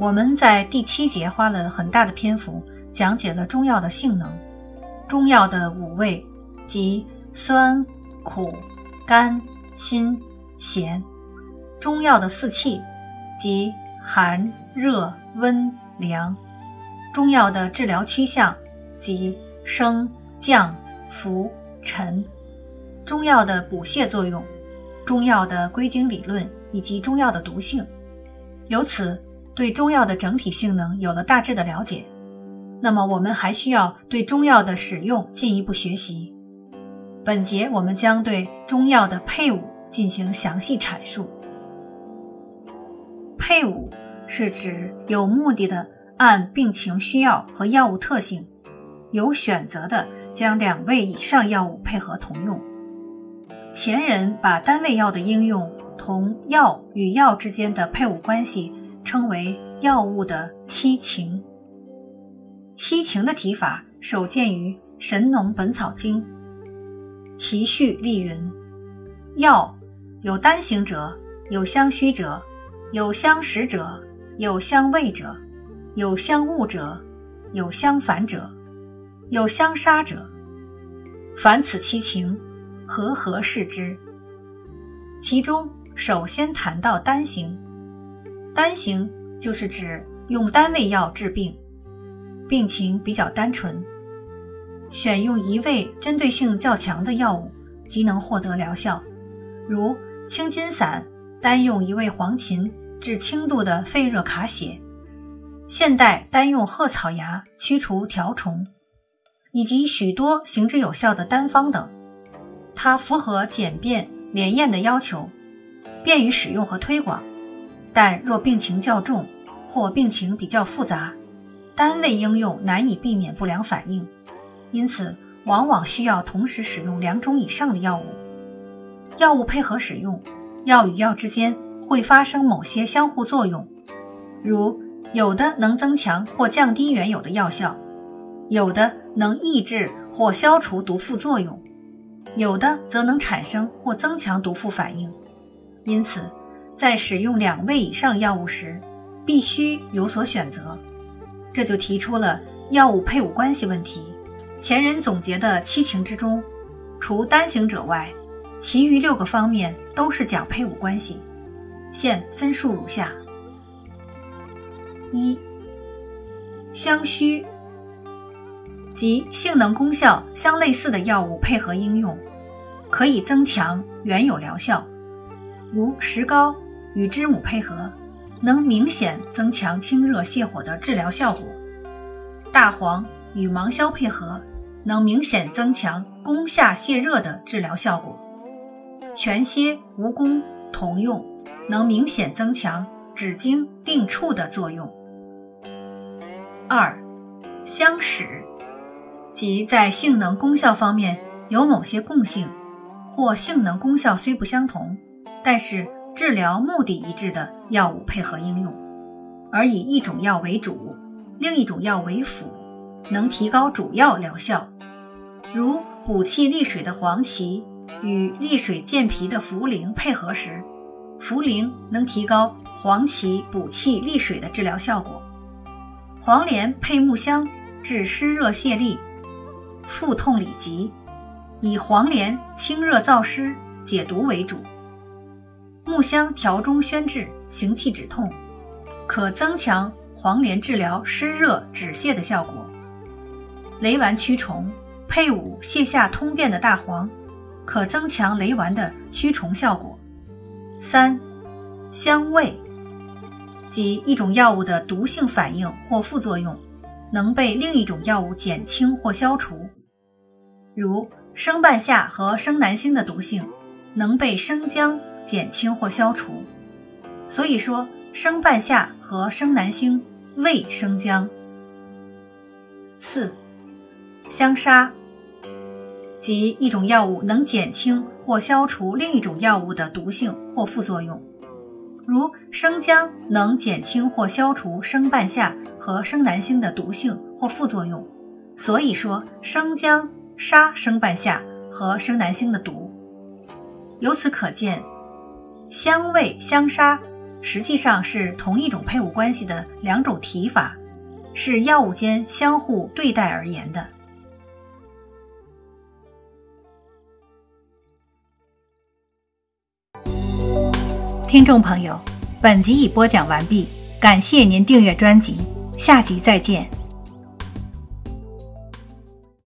我们在第七节花了很大的篇幅讲解了中药的性能，中药的五味即酸、苦、甘、辛、咸；中药的四气即寒、热、温、凉；中药的治疗趋向即升、降、浮、沉；中药的补泻作用。中药的归经理论以及中药的毒性，由此对中药的整体性能有了大致的了解。那么我们还需要对中药的使用进一步学习。本节我们将对中药的配伍进行详细阐述。配伍是指有目的的按病情需要和药物特性，有选择的将两味以上药物配合同用。前人把单味药的应用同药与药之间的配伍关系称为药物的七情。七情的提法首见于《神农本草经》，其序例云：药有单行者，有相虚者，有相识者，有相畏者，有相恶者，有相反者，有相杀者。凡此七情。和合视之。其中首先谈到单行，单行就是指用单味药治病，病情比较单纯，选用一味针对性较强的药物即能获得疗效。如青筋散单用一味黄芩治轻度的肺热卡血，现代单用鹤草芽驱除条虫，以及许多行之有效的单方等。它符合简便连验的要求，便于使用和推广。但若病情较重或病情比较复杂，单位应用难以避免不良反应，因此往往需要同时使用两种以上的药物。药物配合使用，药与药之间会发生某些相互作用，如有的能增强或降低原有的药效，有的能抑制或消除毒副作用。有的则能产生或增强毒副反应，因此，在使用两味以上药物时，必须有所选择。这就提出了药物配伍关系问题。前人总结的七情之中，除单行者外，其余六个方面都是讲配伍关系。现分数如下：一、相虚。及性能功效相类似的药物配合应用，可以增强原有疗效。如石膏与知母配合，能明显增强清热泻火的治疗效果；大黄与芒硝配合，能明显增强攻下泻热的治疗效果；全蝎、蜈蚣同用，能明显增强止经定触的作用。二、相使。即在性能功效方面有某些共性，或性能功效虽不相同，但是治疗目的一致的药物配合应用，而以一种药为主，另一种药为辅，能提高主要疗效。如补气利水的黄芪与利水健脾的茯苓配合时，茯苓能提高黄芪补气利水的治疗效果。黄连配木香治湿热泄痢。腹痛里急，以黄连清热燥湿、解毒为主；木香调中宣治，行气止痛，可增强黄连治疗湿热止泻的效果。雷丸驱虫配伍泻下通便的大黄，可增强雷丸的驱虫效果。三、香味，即一种药物的毒性反应或副作用，能被另一种药物减轻或消除。如生半夏和生南星的毒性能被生姜减轻或消除，所以说生半夏和生南星胃生姜。四、相杀，即一种药物能减轻或消除另一种药物的毒性或副作用，如生姜能减轻或消除生半夏和生南星的毒性或副作用，所以说生姜杀生半夏和生南星的毒。由此可见，相味相杀实际上是同一种配伍关系的两种提法。是药物间相互对待而言的。听众朋友，本集已播讲完毕，感谢您订阅专辑，下集再见。